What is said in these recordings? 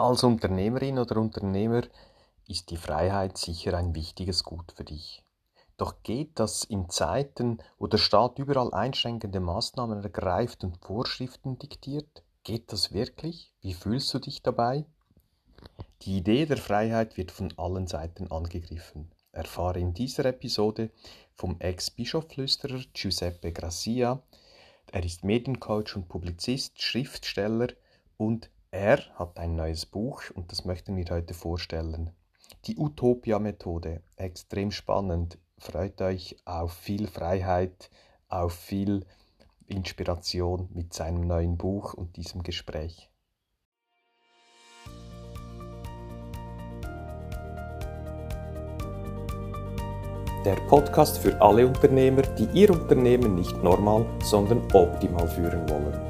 Als Unternehmerin oder Unternehmer ist die Freiheit sicher ein wichtiges Gut für dich. Doch geht das in Zeiten, wo der Staat überall einschränkende Maßnahmen ergreift und Vorschriften diktiert? Geht das wirklich? Wie fühlst du dich dabei? Die Idee der Freiheit wird von allen Seiten angegriffen. Erfahre in dieser Episode vom Ex-Bischoflüsterer Giuseppe Gracia. Er ist Mediencoach und Publizist, Schriftsteller und er hat ein neues Buch und das möchten wir heute vorstellen. Die Utopia-Methode, extrem spannend. Freut euch auf viel Freiheit, auf viel Inspiration mit seinem neuen Buch und diesem Gespräch. Der Podcast für alle Unternehmer, die ihr Unternehmen nicht normal, sondern optimal führen wollen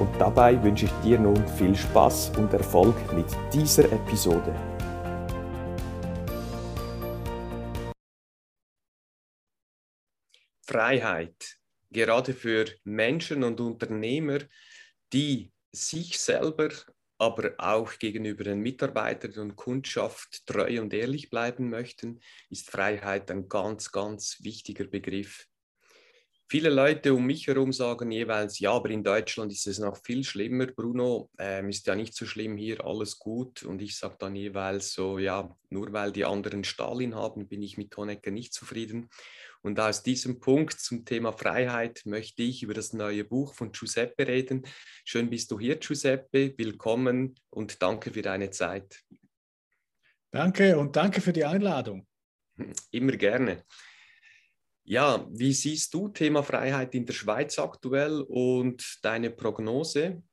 und dabei wünsche ich dir nun viel Spaß und Erfolg mit dieser Episode. Freiheit, gerade für Menschen und Unternehmer, die sich selber, aber auch gegenüber den Mitarbeitern und Kundschaft treu und ehrlich bleiben möchten, ist Freiheit ein ganz, ganz wichtiger Begriff. Viele Leute um mich herum sagen jeweils, ja, aber in Deutschland ist es noch viel schlimmer. Bruno, ähm, ist ja nicht so schlimm hier, alles gut. Und ich sage dann jeweils so, ja, nur weil die anderen Stalin haben, bin ich mit Honecker nicht zufrieden. Und aus diesem Punkt zum Thema Freiheit möchte ich über das neue Buch von Giuseppe reden. Schön bist du hier, Giuseppe. Willkommen und danke für deine Zeit. Danke und danke für die Einladung. Immer gerne. Ja, wie siehst du Thema Freiheit in der Schweiz aktuell und deine Prognose?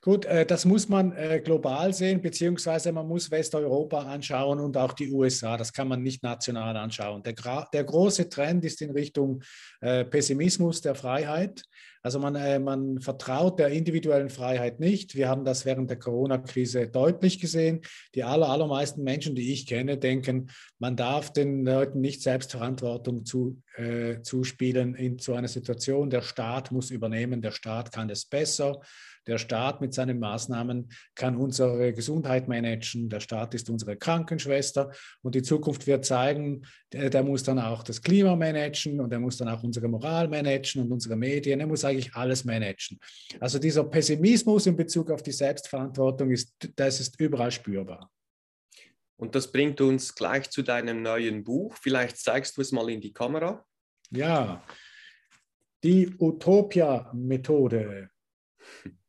Gut, äh, das muss man äh, global sehen, beziehungsweise man muss Westeuropa anschauen und auch die USA. Das kann man nicht national anschauen. Der, der große Trend ist in Richtung äh, Pessimismus der Freiheit. Also man, man vertraut der individuellen Freiheit nicht. Wir haben das während der Corona-Krise deutlich gesehen. Die aller, allermeisten Menschen, die ich kenne, denken, man darf den Leuten nicht Selbstverantwortung zu, zuspielen in so einer Situation. Der Staat muss übernehmen, der Staat kann es besser. Der Staat mit seinen Maßnahmen kann unsere Gesundheit managen. Der Staat ist unsere Krankenschwester. Und die Zukunft wird zeigen, der, der muss dann auch das Klima managen und er muss dann auch unsere Moral managen und unsere Medien. Er muss eigentlich alles managen. Also dieser Pessimismus in Bezug auf die Selbstverantwortung ist, das ist überall spürbar. Und das bringt uns gleich zu deinem neuen Buch. Vielleicht zeigst du es mal in die Kamera. Ja, die Utopia-Methode.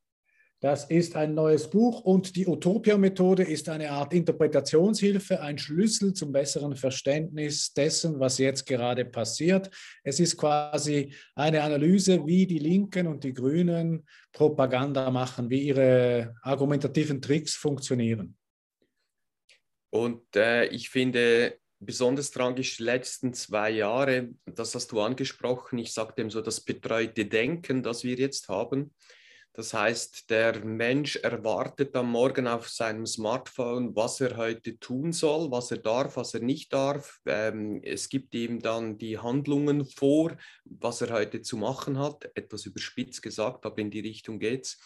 Das ist ein neues Buch und die Utopia-Methode ist eine Art Interpretationshilfe, ein Schlüssel zum besseren Verständnis dessen, was jetzt gerade passiert. Es ist quasi eine Analyse, wie die Linken und die Grünen Propaganda machen, wie ihre argumentativen Tricks funktionieren. Und äh, ich finde, besonders tragisch die letzten zwei Jahre, das hast du angesprochen, ich sage dem so das betreute Denken, das wir jetzt haben. Das heißt, der Mensch erwartet am Morgen auf seinem Smartphone, was er heute tun soll, was er darf, was er nicht darf. Ähm, es gibt ihm dann die Handlungen vor, was er heute zu machen hat. Etwas überspitzt gesagt, aber in die Richtung geht's.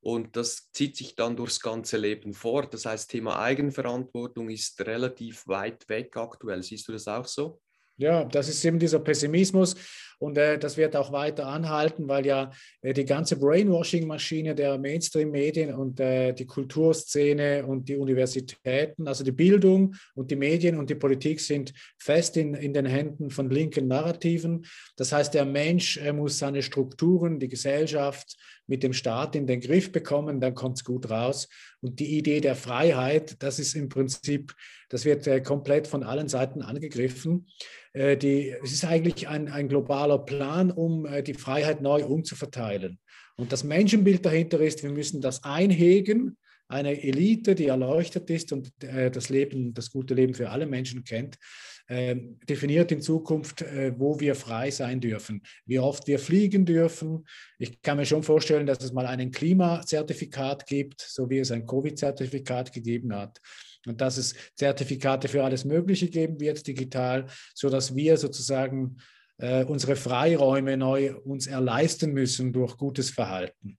Und das zieht sich dann durchs ganze Leben fort. Das heißt, Thema Eigenverantwortung ist relativ weit weg aktuell. Siehst du das auch so? Ja, das ist eben dieser Pessimismus und äh, das wird auch weiter anhalten, weil ja äh, die ganze Brainwashing-Maschine der Mainstream-Medien und äh, die Kulturszene und die Universitäten, also die Bildung und die Medien und die Politik sind fest in, in den Händen von linken Narrativen. Das heißt, der Mensch muss seine Strukturen, die Gesellschaft mit dem Staat in den Griff bekommen, dann kommt es gut raus. Und die Idee der Freiheit, das ist im Prinzip, das wird äh, komplett von allen Seiten angegriffen. Äh, die, es ist eigentlich ein, ein globaler Plan, um äh, die Freiheit neu umzuverteilen. Und das Menschenbild dahinter ist, wir müssen das einhegen, eine Elite, die erleuchtet ist und äh, das Leben, das gute Leben für alle Menschen kennt, äh, definiert in Zukunft, äh, wo wir frei sein dürfen, wie oft wir fliegen dürfen. Ich kann mir schon vorstellen, dass es mal ein Klimazertifikat gibt, so wie es ein Covid-Zertifikat gegeben hat. Und dass es Zertifikate für alles Mögliche geben wird, digital, sodass wir sozusagen äh, unsere Freiräume neu uns erleisten müssen durch gutes Verhalten.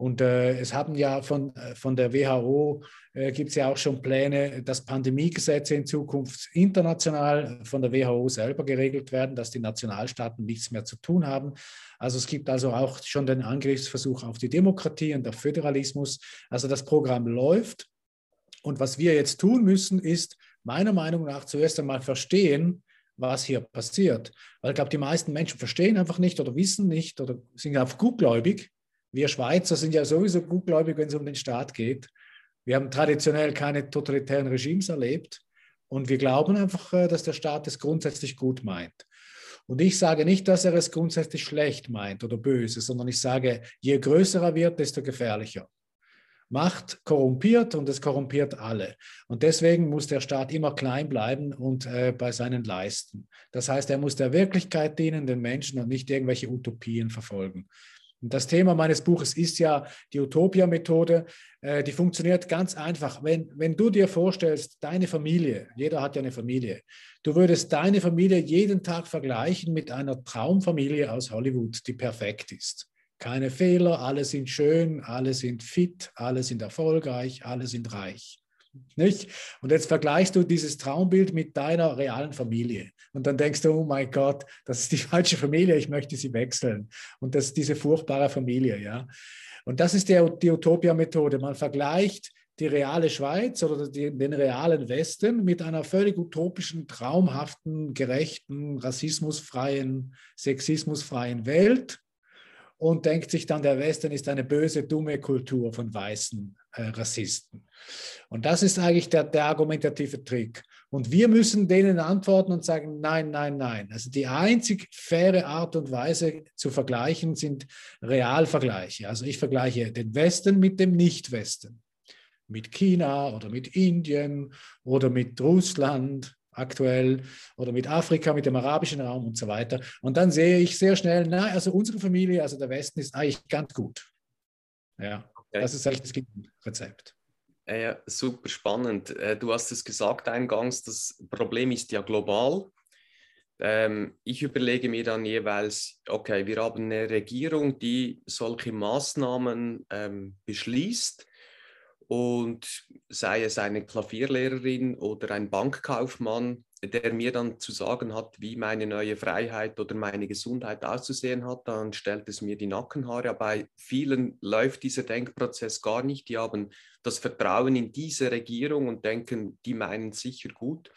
Und äh, es haben ja von, äh, von der WHO äh, gibt es ja auch schon Pläne, dass Pandemiegesetze in Zukunft international von der WHO selber geregelt werden, dass die Nationalstaaten nichts mehr zu tun haben. Also es gibt also auch schon den Angriffsversuch auf die Demokratie und auf Föderalismus. Also das Programm läuft. Und was wir jetzt tun müssen, ist meiner Meinung nach zuerst einmal verstehen, was hier passiert. Weil ich glaube, die meisten Menschen verstehen einfach nicht oder wissen nicht oder sind einfach gutgläubig wir Schweizer sind ja sowieso gutgläubig, wenn es um den Staat geht. Wir haben traditionell keine totalitären Regimes erlebt und wir glauben einfach, äh, dass der Staat es grundsätzlich gut meint. Und ich sage nicht, dass er es grundsätzlich schlecht meint oder böse, sondern ich sage, je größer er wird, desto gefährlicher. Macht korrumpiert und es korrumpiert alle. Und deswegen muss der Staat immer klein bleiben und äh, bei seinen Leisten. Das heißt, er muss der Wirklichkeit dienen, den Menschen und nicht irgendwelche Utopien verfolgen. Und das Thema meines Buches ist ja die Utopia-Methode. Äh, die funktioniert ganz einfach. Wenn, wenn du dir vorstellst, deine Familie, jeder hat ja eine Familie, du würdest deine Familie jeden Tag vergleichen mit einer Traumfamilie aus Hollywood, die perfekt ist. Keine Fehler, alle sind schön, alle sind fit, alle sind erfolgreich, alle sind reich. Nicht? Und jetzt vergleichst du dieses Traumbild mit deiner realen Familie. Und dann denkst du, oh mein Gott, das ist die falsche Familie, ich möchte sie wechseln. Und das ist diese furchtbare Familie, ja. Und das ist die, die Utopia-Methode. Man vergleicht die reale Schweiz oder die, den realen Westen mit einer völlig utopischen, traumhaften, gerechten, rassismusfreien, sexismusfreien Welt und denkt sich dann, der Westen ist eine böse, dumme Kultur von weißen äh, Rassisten. Und das ist eigentlich der, der argumentative Trick. Und wir müssen denen antworten und sagen, nein, nein, nein. Also die einzig faire Art und Weise zu vergleichen sind Realvergleiche. Also ich vergleiche den Westen mit dem Nicht-Westen. Mit China oder mit Indien oder mit Russland aktuell oder mit Afrika, mit dem arabischen Raum und so weiter. Und dann sehe ich sehr schnell, na, also unsere Familie, also der Westen ist eigentlich ganz gut. Ja, okay. das ist eigentlich das Rezept. Ja, super spannend. Äh, du hast es gesagt eingangs, das Problem ist ja global. Ähm, ich überlege mir dann jeweils, okay, wir haben eine Regierung, die solche Maßnahmen ähm, beschließt und sei es eine Klavierlehrerin oder ein Bankkaufmann, der mir dann zu sagen hat, wie meine neue Freiheit oder meine Gesundheit auszusehen hat, dann stellt es mir die Nackenhaare. Bei vielen läuft dieser Denkprozess gar nicht. Die haben das Vertrauen in diese Regierung und denken, die meinen sicher gut.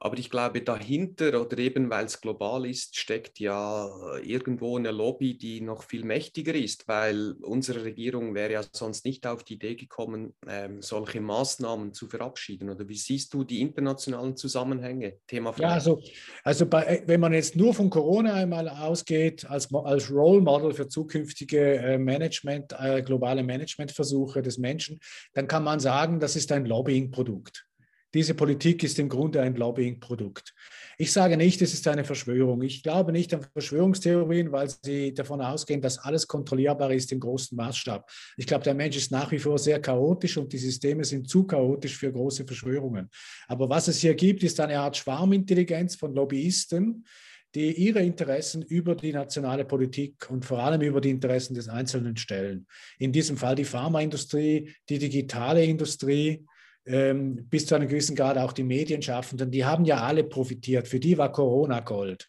Aber ich glaube, dahinter oder eben weil es global ist, steckt ja irgendwo eine Lobby, die noch viel mächtiger ist, weil unsere Regierung wäre ja sonst nicht auf die Idee gekommen, ähm, solche Maßnahmen zu verabschieden. Oder wie siehst du die internationalen Zusammenhänge? Thema Freiheit. Ja, also, also bei, äh, wenn man jetzt nur von Corona einmal ausgeht, als, als Role Model für zukünftige äh, Management, äh, globale Managementversuche des Menschen, dann kann man sagen, das ist ein Lobbying-Produkt. Diese Politik ist im Grunde ein Lobbying-Produkt. Ich sage nicht, es ist eine Verschwörung. Ich glaube nicht an Verschwörungstheorien, weil sie davon ausgehen, dass alles kontrollierbar ist im großen Maßstab. Ich glaube, der Mensch ist nach wie vor sehr chaotisch und die Systeme sind zu chaotisch für große Verschwörungen. Aber was es hier gibt, ist eine Art Schwarmintelligenz von Lobbyisten, die ihre Interessen über die nationale Politik und vor allem über die Interessen des Einzelnen stellen. In diesem Fall die Pharmaindustrie, die digitale Industrie, ähm, bis zu einem gewissen Grad auch die Medienschaffenden, die haben ja alle profitiert. Für die war Corona Gold.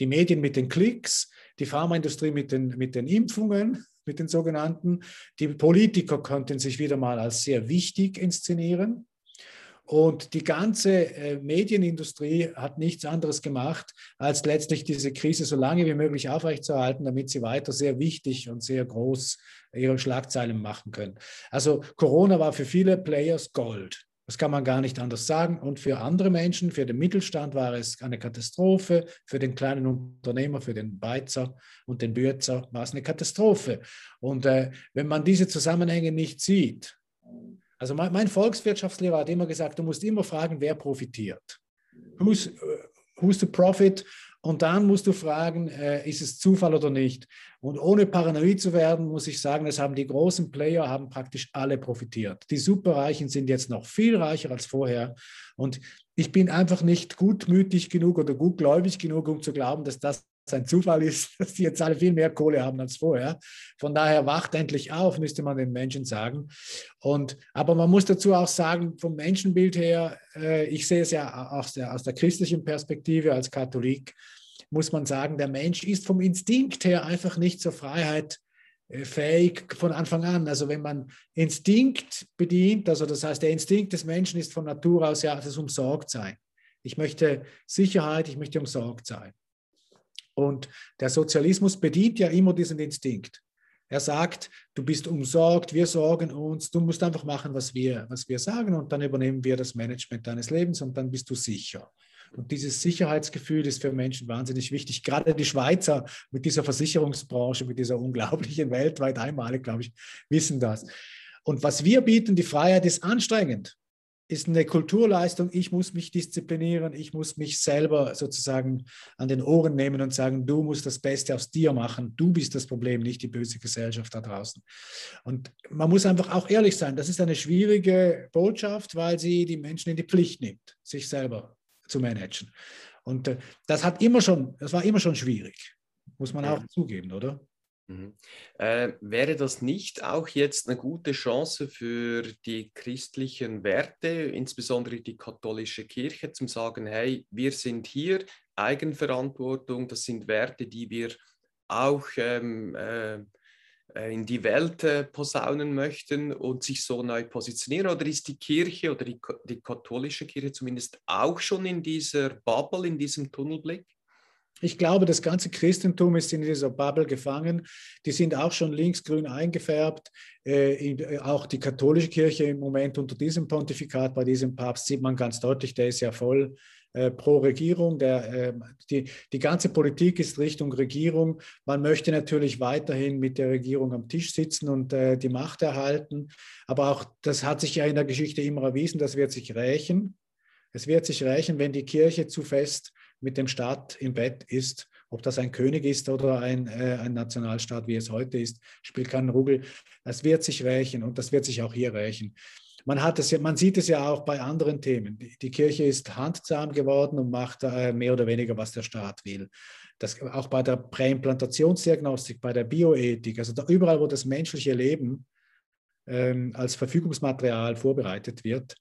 Die Medien mit den Klicks, die Pharmaindustrie mit den, mit den Impfungen, mit den sogenannten. Die Politiker konnten sich wieder mal als sehr wichtig inszenieren. Und die ganze äh, Medienindustrie hat nichts anderes gemacht, als letztlich diese Krise so lange wie möglich aufrechtzuerhalten, damit sie weiter sehr wichtig und sehr groß ihre Schlagzeilen machen können. Also Corona war für viele Players Gold. Das kann man gar nicht anders sagen. Und für andere Menschen, für den Mittelstand war es eine Katastrophe, für den kleinen Unternehmer, für den Beizer und den Bürzer war es eine Katastrophe. Und äh, wenn man diese Zusammenhänge nicht sieht, Also mein, mein Volkswirtschaftslehrer hat immer gesagt, du musst immer fragen, wer profitiert. Who's, uh, who's the profit? Und dann musst du fragen, äh, ist es Zufall oder nicht? Und ohne paranoid zu werden, muss ich sagen, es haben die großen Player, haben praktisch alle profitiert. Die Superreichen sind jetzt noch viel reicher als vorher. Und ich bin einfach nicht gutmütig genug oder gutgläubig genug, um zu glauben, dass das ein Zufall ist, dass die jetzt alle viel mehr Kohle haben als vorher. Von daher wacht endlich auf, müsste man den Menschen sagen. Und, aber man muss dazu auch sagen, vom Menschenbild her, äh, ich sehe es ja aus der, aus der christlichen Perspektive als Katholik, muss man sagen, der Mensch ist vom Instinkt her einfach nicht zur Freiheit äh, fähig von Anfang an. Also wenn man Instinkt bedient, also das heißt, der Instinkt des Menschen ist von Natur aus ja das Umsorgtsein. Ich möchte Sicherheit, ich möchte umsorgt sein. Und der Sozialismus bedient ja immer diesen Instinkt. Er sagt, du bist umsorgt, wir sorgen uns, du musst einfach machen, was wir, was wir sagen und dann übernehmen wir das Management deines Lebens und dann bist du sicher. Und dieses Sicherheitsgefühl ist für Menschen wahnsinnig wichtig. Gerade die Schweizer mit dieser Versicherungsbranche, mit dieser unglaublichen weltweit einmalig, glaube ich, wissen das. Und was wir bieten, die Freiheit ist anstrengend ist eine Kulturleistung. Ich muss mich disziplinieren, ich muss mich selber sozusagen an den Ohren nehmen und sagen, du musst das Beste aus dir machen. Du bist das Problem, nicht die böse Gesellschaft da draußen. Und man muss einfach auch ehrlich sein. Das ist eine schwierige Botschaft, weil sie die Menschen in die Pflicht nimmt, sich selber zu managen. Und äh, das hat immer schon, das war immer schon schwierig, muss man auch zugeben, oder? Mhm. Äh, wäre das nicht auch jetzt eine gute Chance für die christlichen Werte, insbesondere die katholische Kirche, zu sagen, hey, wir sind hier, Eigenverantwortung, das sind Werte, die wir auch ähm, äh, äh in die Welt äh, posaunen möchten und sich so neu positionieren? Oder ist die Kirche oder die, die katholische Kirche zumindest auch schon in dieser Bubble, in diesem Tunnelblick? Ich glaube, das ganze Christentum ist in dieser Bubble gefangen. Die sind auch schon linksgrün eingefärbt. Äh, äh, auch die katholische Kirche im Moment unter diesem Pontifikat, bei diesem Papst, sieht man ganz deutlich, der ist ja voll äh, pro Regierung. Der, äh, die, die ganze Politik ist Richtung Regierung. Man möchte natürlich weiterhin mit der Regierung am Tisch sitzen und äh, die Macht erhalten. Aber auch das hat sich ja in der Geschichte immer erwiesen, das wird sich rächen. Es wird sich rächen, wenn die Kirche zu fest mit dem Staat im Bett ist. Ob das ein König ist oder ein, äh, ein Nationalstaat, wie es heute ist, spielt keinen Ruggel. Das wird sich rächen und das wird sich auch hier rächen. Man, hat es ja, man sieht es ja auch bei anderen Themen. Die, die Kirche ist handzahm geworden und macht äh, mehr oder weniger, was der Staat will. Das, auch bei der Präimplantationsdiagnostik, bei der Bioethik, also da, überall, wo das menschliche Leben ähm, als Verfügungsmaterial vorbereitet wird,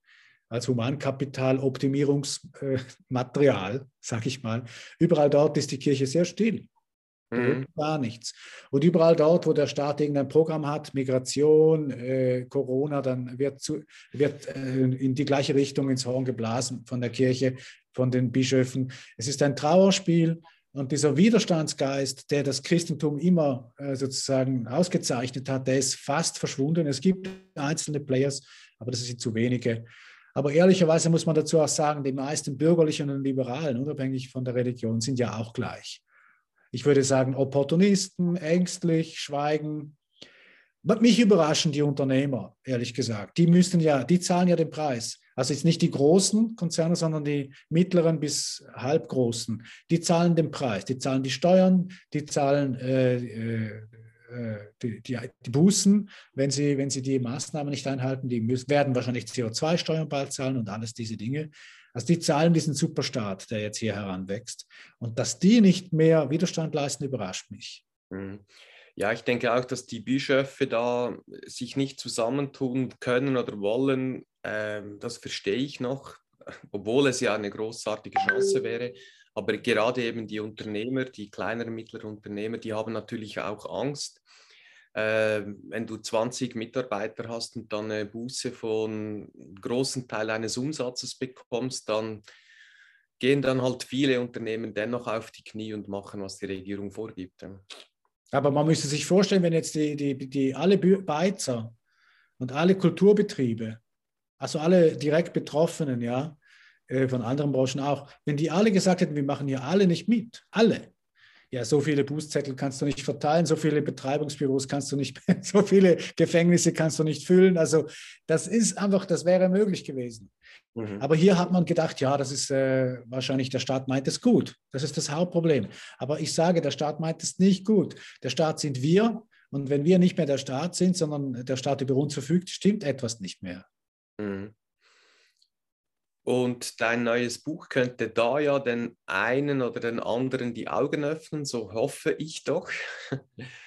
als Humankapitaloptimierungsmaterial, äh, sage ich mal. Überall dort ist die Kirche sehr still. Mhm. Gar nichts. Und überall dort, wo der Staat irgendein Programm hat, Migration, äh, Corona, dann wird, zu, wird äh, in die gleiche Richtung ins Horn geblasen von der Kirche, von den Bischöfen. Es ist ein Trauerspiel und dieser Widerstandsgeist, der das Christentum immer äh, sozusagen ausgezeichnet hat, der ist fast verschwunden. Es gibt einzelne Players, aber das sind zu wenige. Aber ehrlicherweise muss man dazu auch sagen, die meisten Bürgerlichen und Liberalen, unabhängig von der Religion, sind ja auch gleich. Ich würde sagen, Opportunisten, ängstlich, schweigen. Mich überraschen die Unternehmer, ehrlich gesagt. Die müssten ja, die zahlen ja den Preis. Also jetzt nicht die großen Konzerne, sondern die mittleren bis halbgroßen. Die zahlen den Preis. Die zahlen die Steuern, die zahlen äh, äh, die, die, die, Bußen, wenn sie, wenn sie die Maßnahmen nicht einhalten, die müssen, werden wahrscheinlich CO2-Steuern bald zahlen und alles diese Dinge. Also die zahlen diesen Superstaat, der jetzt hier heranwächst. Und dass die nicht mehr Widerstand leisten, überrascht mich. Mhm. Ja, ich denke auch, dass die Bischöfe da sich nicht zusammentun können oder wollen. Ähm, das verstehe ich noch, obwohl es ja eine großartige Chance wäre. Aber gerade eben die Unternehmer, die kleineren, mittleren Unternehmer, die haben natürlich auch Angst. Äh, wenn du 20 Mitarbeiter hast und dann eine Buße von einem großen Teil eines Umsatzes bekommst, dann gehen dann halt viele Unternehmen dennoch auf die Knie und machen, was die Regierung vorgibt. Aber man müsste sich vorstellen, wenn jetzt die, die, die alle Beizer und alle Kulturbetriebe, also alle direkt Betroffenen, ja, äh, von anderen Branchen auch, wenn die alle gesagt hätten, wir machen hier alle nicht mit, alle, Ja, so viele Bußzettel kannst du nicht verteilen, so viele Betreibungsbüros kannst du nicht, so viele Gefängnisse kannst du nicht füllen. Also das ist einfach, das wäre möglich gewesen. Mhm. Aber hier hat man gedacht, ja, das ist äh, wahrscheinlich, der Staat meint es gut. Das ist das Hauptproblem. Aber ich sage, der Staat meint es nicht gut. Der Staat sind wir. Und wenn wir nicht mehr der Staat sind, sondern der Staat über uns verfügt, stimmt etwas nicht mehr. Mhm. Und dein neues Buch könnte da ja den einen oder den anderen die Augen öffnen, so hoffe ich doch.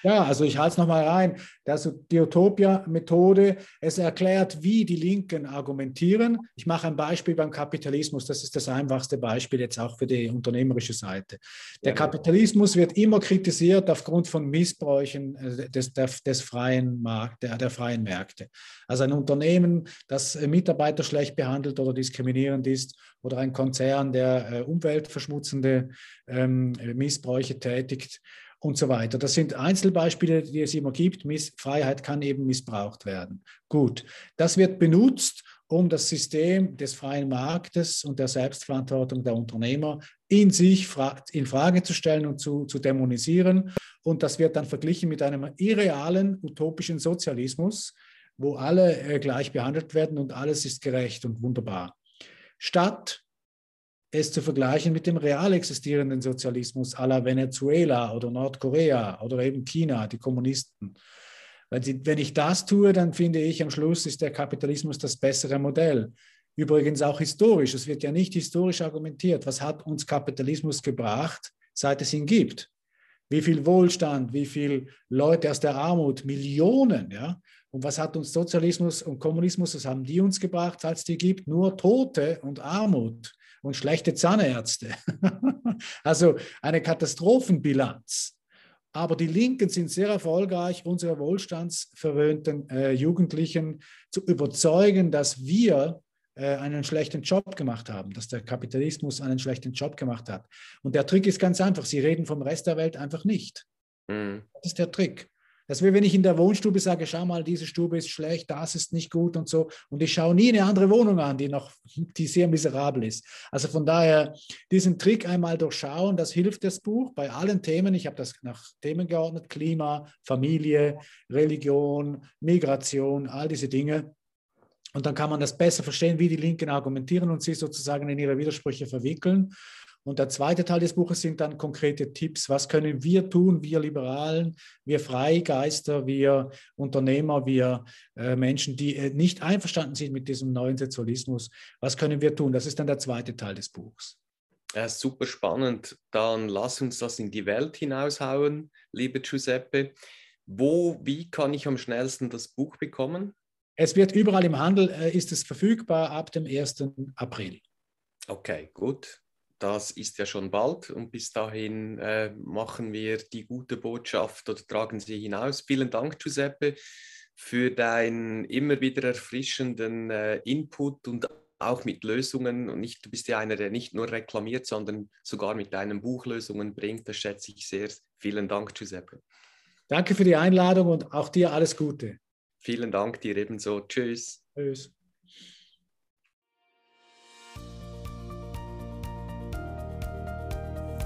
Ja, also ich halte es nochmal rein. Das die Utopia-Methode, es erklärt, wie die Linken argumentieren. Ich mache ein Beispiel beim Kapitalismus, das ist das einfachste Beispiel jetzt auch für die unternehmerische Seite. Der. Kapitalismus wird immer kritisiert aufgrund von Missbräuchen äh, des, des freien Markt, der, der freien Märkte. Also ein Unternehmen, das Mitarbeiter schlecht behandelt oder diskriminiert, diskriminierend ist oder ein Konzern, der äh, umweltverschmutzende ähm, Missbräuche tätigt und so weiter. Das sind Einzelbeispiele, die es immer gibt. Miss Freiheit kann eben missbraucht werden. Gut, das wird benutzt, um das System des freien Marktes und der Selbstverantwortung der Unternehmer in sich in Frage zu stellen und zu, zu dämonisieren. Und das wird dann verglichen mit einem irrealen, utopischen Sozialismus, wo alle äh, gleich behandelt werden und alles ist gerecht und wunderbar statt es zu vergleichen mit dem real existierenden Sozialismus la Venezuela oder Nordkorea oder eben China, die Kommunisten. Wenn ich das tue, dann finde ich, am Schluss ist der Kapitalismus das bessere Modell. Übrigens auch historisch. Es wird ja nicht historisch argumentiert. Was hat uns Kapitalismus gebracht, seit es ihn gibt? Wie viel Wohlstand, wie viele Leute aus der Armut, Millionen, ja? Und was hat uns Sozialismus und Kommunismus, was haben die uns gebracht, als die gibt? Nur Tote und Armut und schlechte Zahnärzte. also eine Katastrophenbilanz. Aber die Linken sind sehr erfolgreich, unsere wohlstandsverwöhnten äh, Jugendlichen zu überzeugen, dass wir äh, einen schlechten Job gemacht haben, dass der Kapitalismus einen schlechten Job gemacht hat. Und der Trick ist ganz einfach, sie reden vom Rest der Welt einfach nicht. Mhm. Das ist der Trick. Das wäre, wenn ich in der Wohnstube sage, schau mal, diese Stube ist schlecht, das ist nicht gut und so. Und ich schaue nie eine andere Wohnung an, die noch, die sehr miserabel ist. Also von daher, diesen Trick einmal durchschauen, das hilft das Buch bei allen Themen. Ich habe das nach Themen geordnet, Klima, Familie, Religion, Migration, all diese Dinge. Und dann kann man das besser verstehen, wie die Linken argumentieren und sie sozusagen in ihre Widersprüche verwickeln. Und der zweite Teil des Buches sind dann konkrete Tipps. Was können wir tun, wir Liberalen, wir Freigeister, wir Unternehmer, wir äh, Menschen, die äh, nicht einverstanden sind mit diesem neuen Sozialismus? Was können wir tun? Das ist dann der zweite Teil des Buchs. Ja, super spannend. Dann lass uns das in die Welt hinaushauen, liebe Giuseppe. Wo, wie kann ich am schnellsten das Buch bekommen? Es wird überall im Handel, äh, ist es verfügbar ab dem 1. April. Okay, gut das ist ja schon bald und bis dahin äh, machen wir die gute Botschaft oder tragen sie hinaus. Vielen Dank, Giuseppe, für deinen immer wieder erfrischenden äh, Input und auch mit Lösungen. Und nicht, du bist ja einer, der nicht nur reklamiert, sondern sogar mit deinem Buch Lösungen bringt. Das schätze ich sehr. Vielen Dank, Giuseppe. Danke für die Einladung und auch dir alles Gute. Vielen Dank dir ebenso. Tschüss. Tschüss.